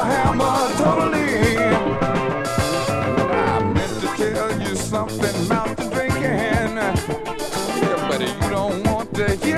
a hammer totally in. I meant to tell you something about the drinking. Yeah, buddy, you don't want to hear.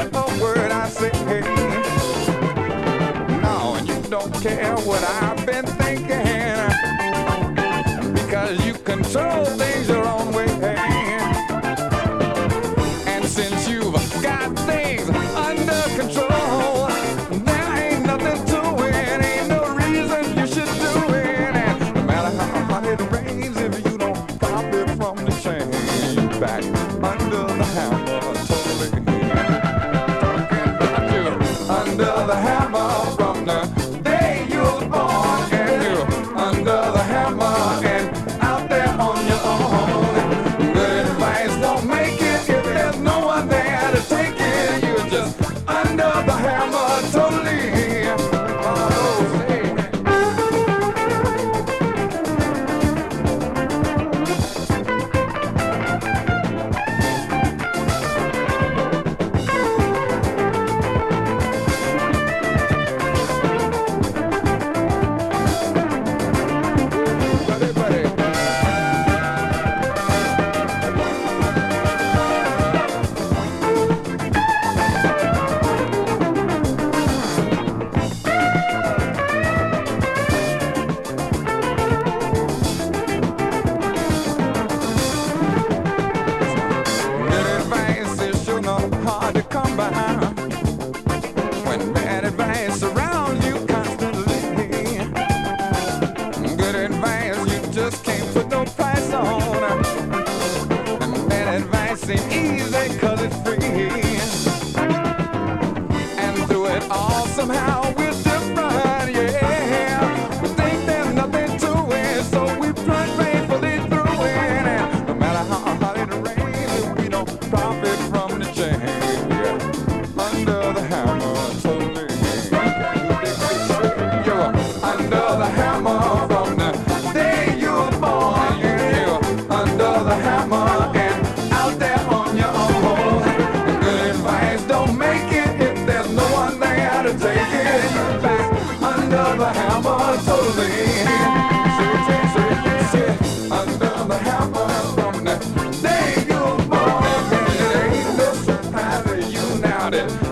about.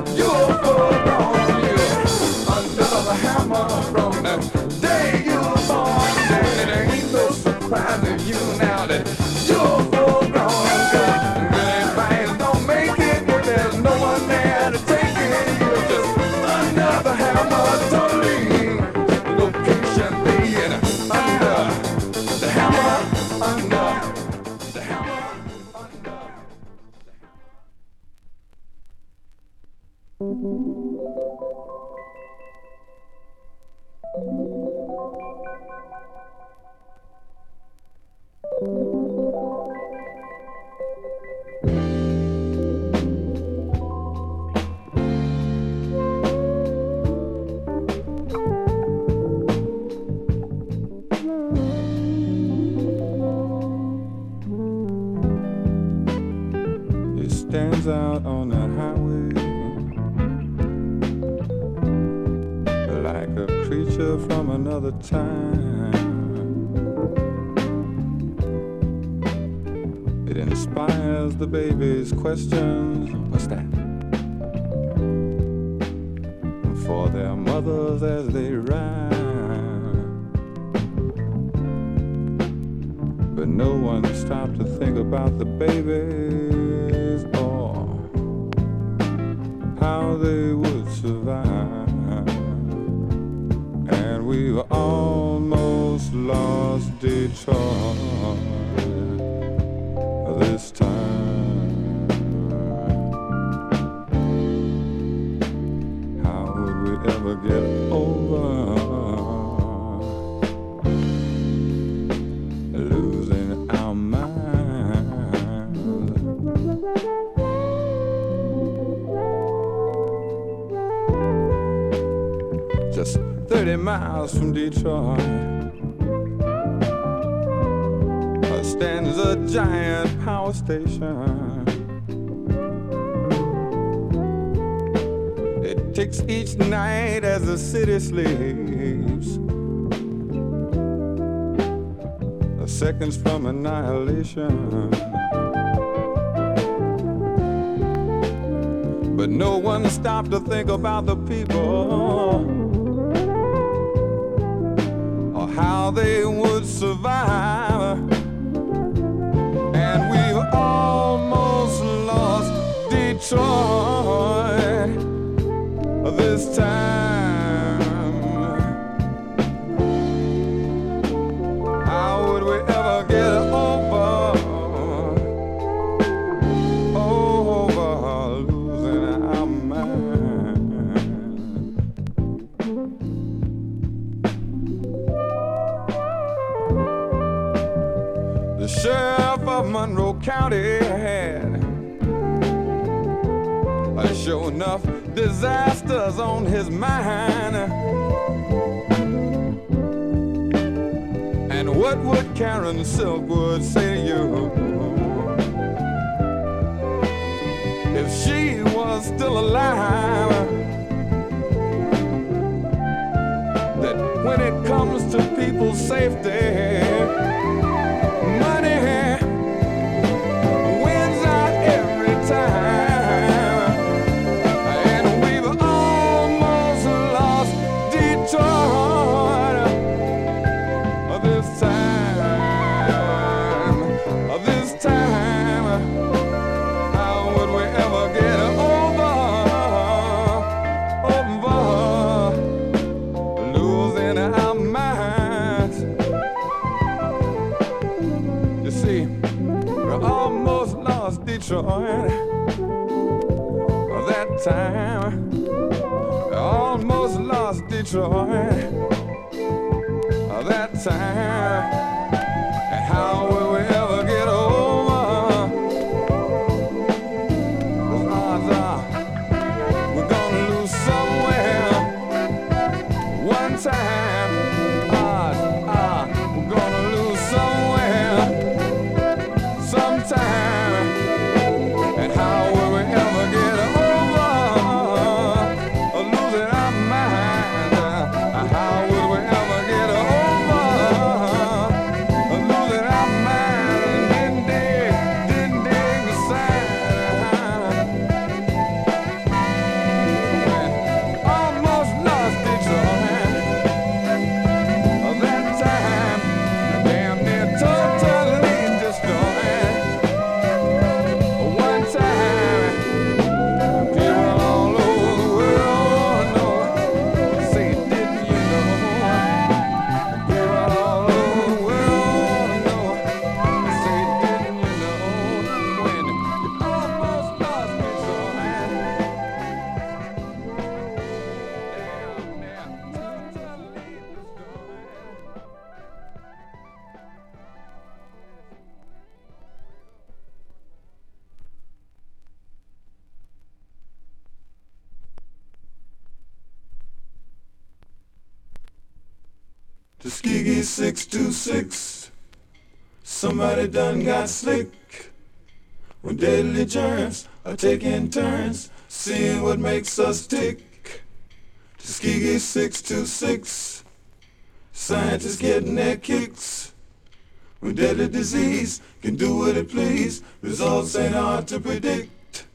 questions. What's that? For their mothers as they ran. But no one stopped to think about the babies or how they would survive. And we were almost lost Detroit this time. Would we ever get over losing our minds? Just 30 miles from Detroit. stands a giant power station. Each night as the city sleeps. The seconds from annihilation. But no one stopped to think about the people or how they would survive. And we've almost lost Detroit this time. How would we ever get over? Over losing our mind. The sheriff of Monroe County had sure enough disasters on his mind. And what would Karen Silkwood say to you if she was still alive? That when it comes to people's safety, time. Almost lost Detroit Tuskegee 626. Somebody done got slick. When deadly germs are taking turns, seeing what makes us tick. Tuskegee 626. Scientists getting their kicks. When deadly disease can do what it please, results ain't hard to predict.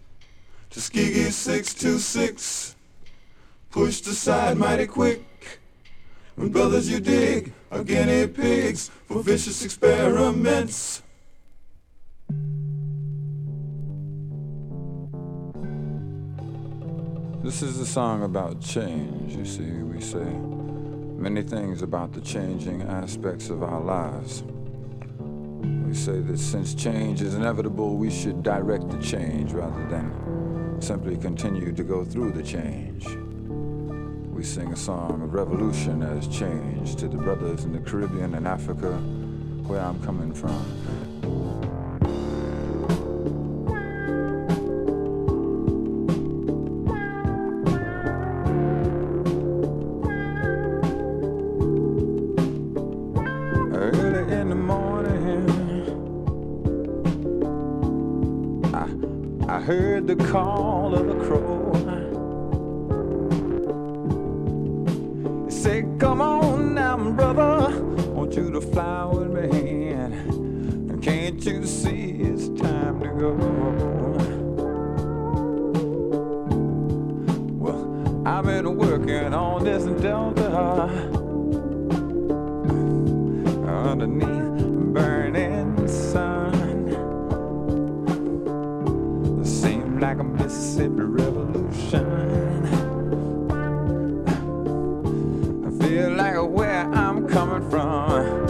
Tuskegee 626. Pushed aside mighty quick. When brothers you dig are guinea pigs for vicious experiments. This is a song about change, you see. We say many things about the changing aspects of our lives. We say that since change is inevitable, we should direct the change rather than simply continue to go through the change we sing a song of revolution as change to the brothers in the Caribbean and Africa, where I'm coming from. I heard the call of the crow. underneath burning sun. Seemed like a Mississippi revolution. I feel like where I'm coming from.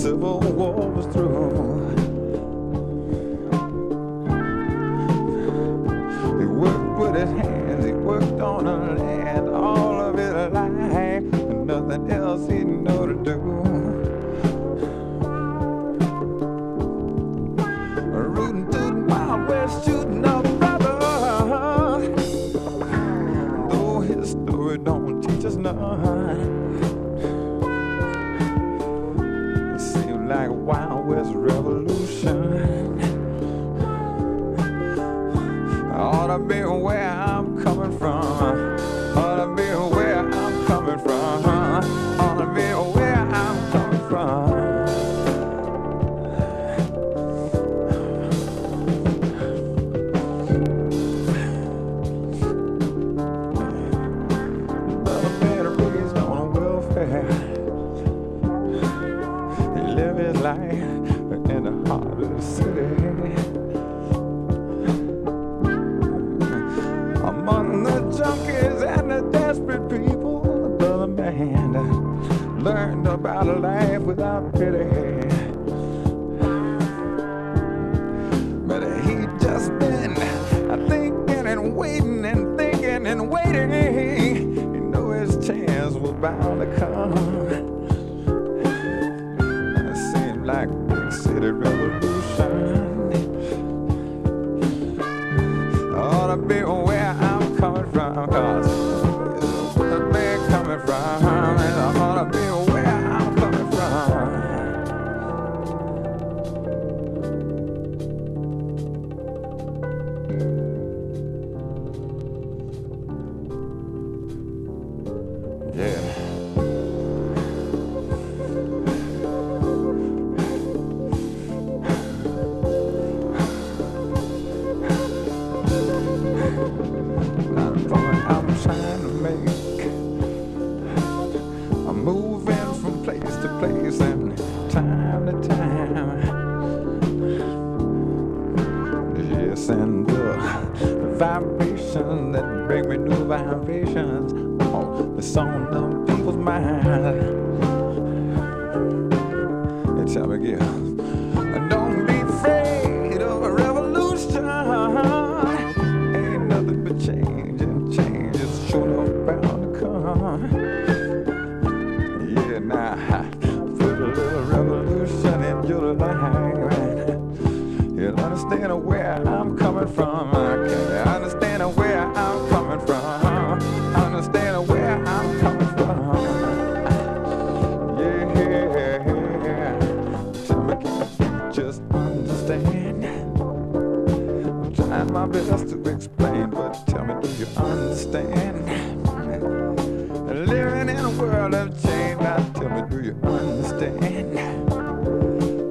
civil where But he just been uh, thinking and waiting and thinking and waiting. You know his chance was bound to come. It seemed like big city revolution. Ought to be aware. I world have changed. Now tell me, do you understand?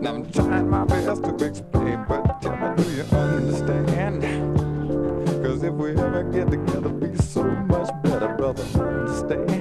Now I'm trying my best to explain, but tell me, do you understand? Cause if we ever get together, be so much better, brother. Understand?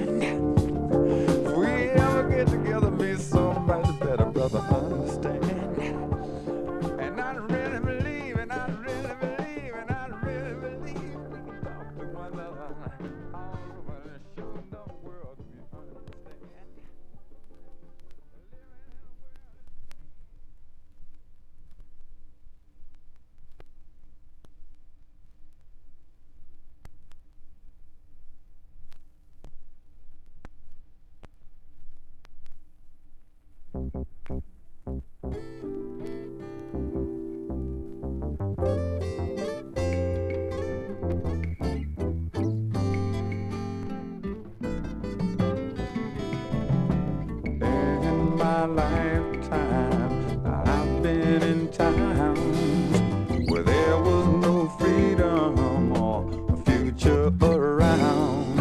lifetime I've been in times where there was no freedom or a future around.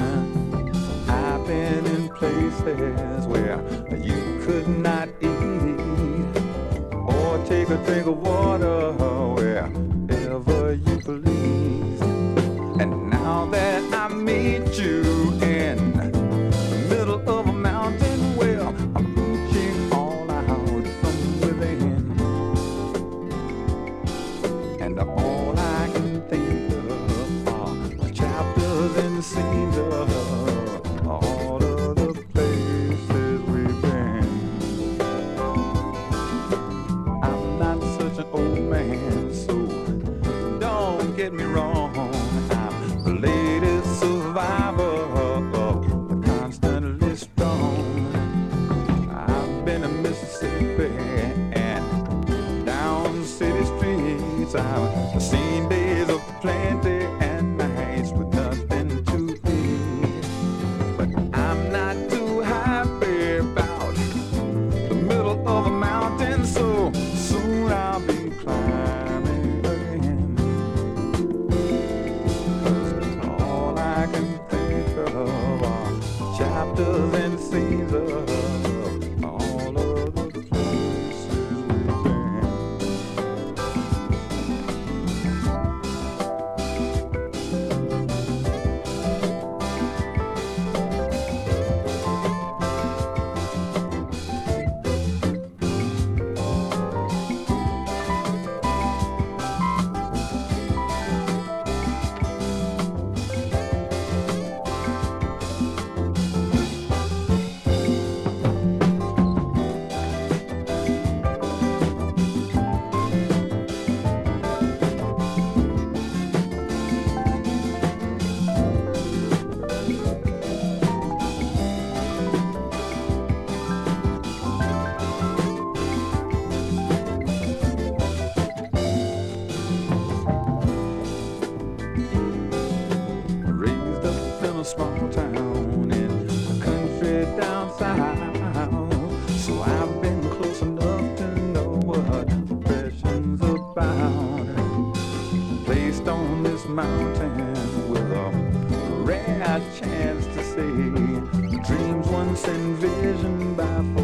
I've been in places where you could not eat or take a drink of water. so don't get me wrong. decision by